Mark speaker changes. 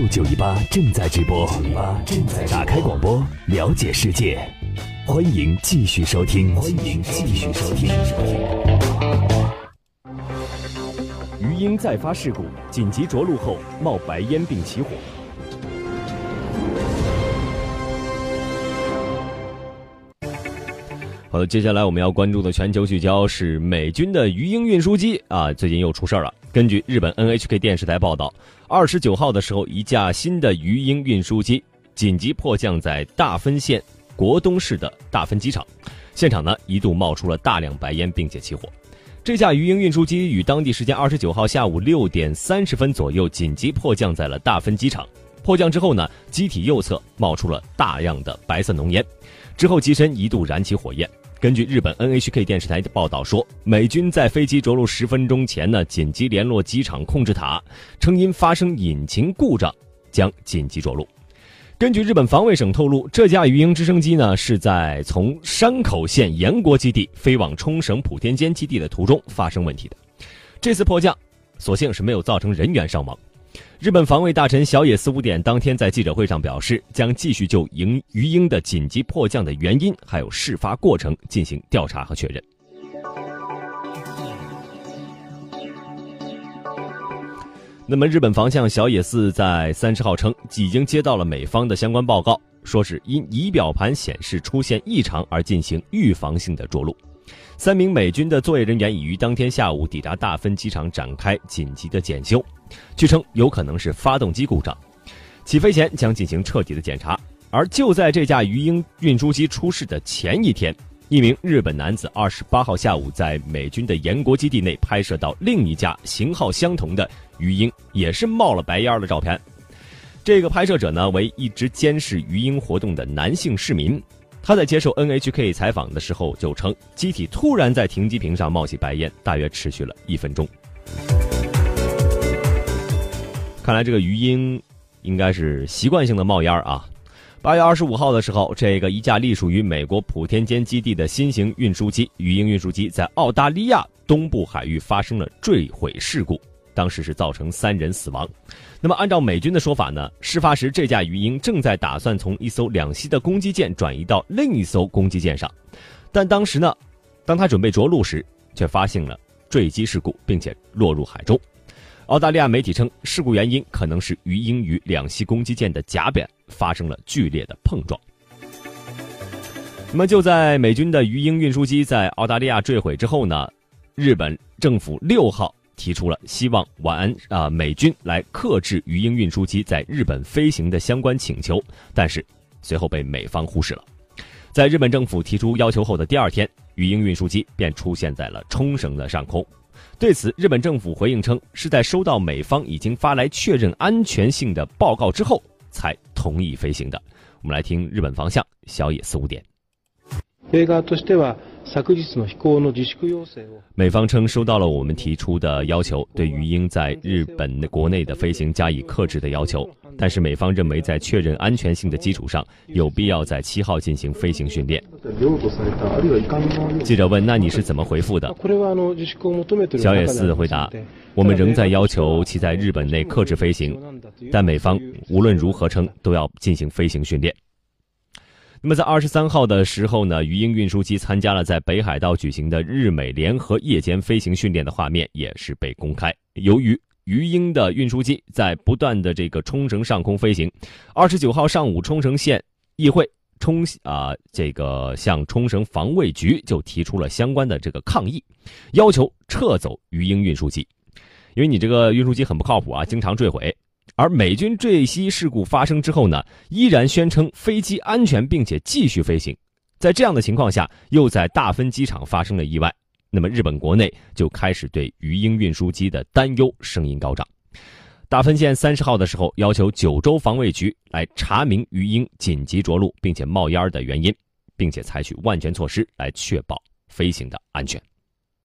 Speaker 1: 六九一八正在直播，正在打开广播，了解世界。欢迎继续收听，欢迎继续收听。鱼鹰再发事故，紧急着陆后冒白烟并起火。好的，接下来我们要关注的全球聚焦是美军的鱼鹰运输机啊，最近又出事儿了。根据日本 NHK 电视台报道，二十九号的时候，一架新的鱼鹰运输机紧急迫降在大分县国东市的大分机场，现场呢一度冒出了大量白烟，并且起火。这架鱼鹰运输机于当地时间二十九号下午六点三十分左右紧急迫降在了大分机场。迫降之后呢，机体右侧冒出了大量的白色浓烟，之后机身一度燃起火焰。根据日本 NHK 电视台的报道说，美军在飞机着陆十分钟前呢，紧急联络机场控制塔，称因发生引擎故障，将紧急着陆。根据日本防卫省透露，这架鱼鹰直升机呢是在从山口县岩国基地飞往冲绳普天间基地的途中发生问题的。这次迫降，所幸是没有造成人员伤亡。日本防卫大臣小野四五点当天在记者会上表示，将继续就鹰鱼鹰的紧急迫降的原因还有事发过程进行调查和确认。那么，日本防相小野寺在三十号称，已经接到了美方的相关报告，说是因仪表盘显示出现异常而进行预防性的着陆。三名美军的作业人员已于当天下午抵达大分机场展开紧急的检修，据称有可能是发动机故障，起飞前将进行彻底的检查。而就在这架鱼鹰运输机出事的前一天，一名日本男子二十八号下午在美军的岩国基地内拍摄到另一架型号相同的鱼鹰，也是冒了白烟的照片。这个拍摄者呢为一直监视鱼鹰活动的男性市民。他在接受 NHK 采访的时候就称，机体突然在停机坪上冒起白烟，大约持续了一分钟。看来这个鱼鹰应该是习惯性的冒烟啊。八月二十五号的时候，这个一架隶属于美国普天间基地的新型运输机鱼鹰运输机在澳大利亚东部海域发生了坠毁事故。当时是造成三人死亡。那么，按照美军的说法呢，事发时这架鱼鹰正在打算从一艘两栖的攻击舰转移到另一艘攻击舰上，但当时呢，当他准备着陆时，却发现了坠机事故，并且落入海中。澳大利亚媒体称，事故原因可能是鱼鹰与两栖攻击舰的甲板发生了剧烈的碰撞。那么，就在美军的鱼鹰运输机在澳大利亚坠毁之后呢，日本政府六号。提出了希望晚安啊美军来克制鱼鹰运输机在日本飞行的相关请求，但是随后被美方忽视了。在日本政府提出要求后的第二天，鱼鹰运输机便出现在了冲绳的上空。对此，日本政府回应称，是在收到美方已经发来确认安全性的报告之后才同意飞行的。我们来听日本方向小野四五点。美方称收到了我们提出的要求，对于鹰在日本国内的飞行加以克制的要求。但是美方认为，在确认安全性的基础上，有必要在七号进行飞行训练。记者问：“那你是怎么回复的？”小野寺回答：“我们仍在要求其在日本内克制飞行，但美方无论如何称都要进行飞行训练。”那么在二十三号的时候呢，鱼鹰运输机参加了在北海道举行的日美联合夜间飞行训练的画面也是被公开。由于鱼鹰的运输机在不断的这个冲绳上空飞行，二十九号上午，冲绳县议会冲啊这个向冲绳防卫局就提出了相关的这个抗议，要求撤走鱼鹰运输机，因为你这个运输机很不靠谱啊，经常坠毁。而美军坠机事故发生之后呢，依然宣称飞机安全，并且继续飞行。在这样的情况下，又在大分机场发生了意外，那么日本国内就开始对鱼鹰运输机的担忧声音高涨。大分县三十号的时候要求九州防卫局来查明鱼鹰紧急着陆并且冒烟的原因，并且采取万全措施来确保飞行的安全。